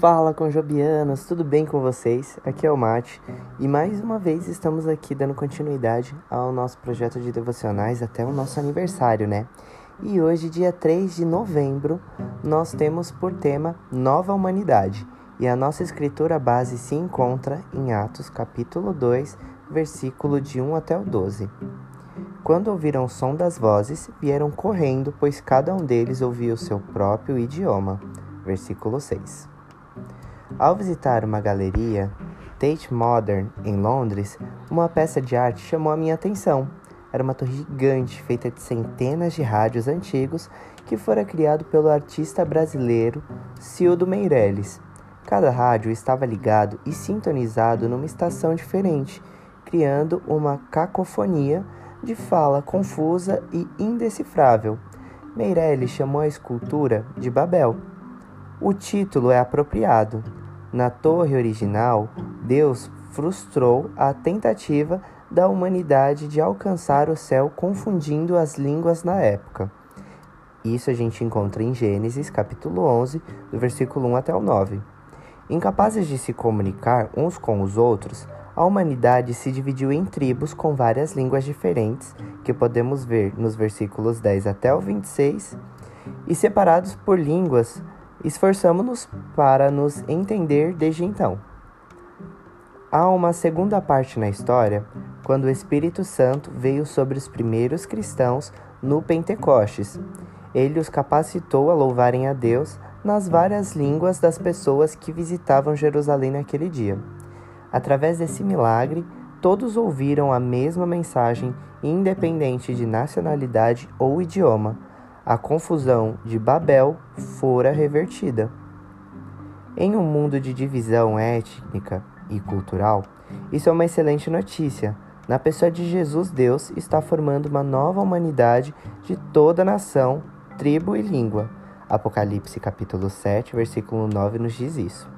Fala conjobianos, tudo bem com vocês? Aqui é o Mate e mais uma vez estamos aqui dando continuidade ao nosso projeto de devocionais até o nosso aniversário, né? E hoje, dia 3 de novembro, nós temos por tema Nova Humanidade e a nossa escritura base se encontra em Atos capítulo 2, versículo de 1 até o 12. Quando ouviram o som das vozes, vieram correndo, pois cada um deles ouvia o seu próprio idioma. Versículo 6. Ao visitar uma galeria, Tate Modern, em Londres, uma peça de arte chamou a minha atenção. Era uma torre gigante feita de centenas de rádios antigos que fora criado pelo artista brasileiro Cildo Meirelles. Cada rádio estava ligado e sintonizado numa estação diferente, criando uma cacofonia de fala confusa e indecifrável. Meirelles chamou a escultura de Babel. O título é apropriado. Na torre original, Deus frustrou a tentativa da humanidade de alcançar o céu confundindo as línguas na época. Isso a gente encontra em Gênesis, capítulo 11, do versículo 1 até o 9. Incapazes de se comunicar uns com os outros, a humanidade se dividiu em tribos com várias línguas diferentes, que podemos ver nos versículos 10 até o 26, e separados por línguas Esforçamo-nos para nos entender desde então. Há uma segunda parte na história, quando o Espírito Santo veio sobre os primeiros cristãos no Pentecostes. Ele os capacitou a louvarem a Deus nas várias línguas das pessoas que visitavam Jerusalém naquele dia. Através desse milagre, todos ouviram a mesma mensagem, independente de nacionalidade ou idioma a confusão de Babel fora revertida. Em um mundo de divisão étnica e cultural, isso é uma excelente notícia. Na pessoa de Jesus, Deus está formando uma nova humanidade de toda nação, tribo e língua. Apocalipse capítulo 7, versículo 9 nos diz isso.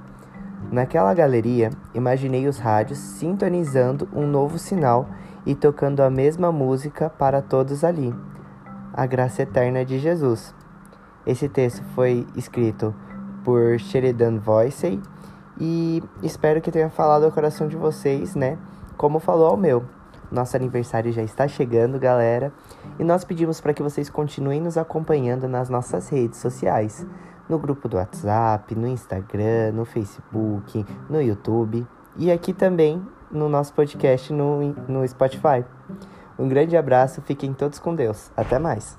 Naquela galeria, imaginei os rádios sintonizando um novo sinal e tocando a mesma música para todos ali a graça eterna de Jesus. Esse texto foi escrito por Sheridan Voicey e espero que tenha falado ao coração de vocês, né? Como falou ao meu. Nosso aniversário já está chegando, galera, e nós pedimos para que vocês continuem nos acompanhando nas nossas redes sociais, no grupo do WhatsApp, no Instagram, no Facebook, no YouTube e aqui também no nosso podcast no, no Spotify. Um grande abraço, fiquem todos com Deus. Até mais.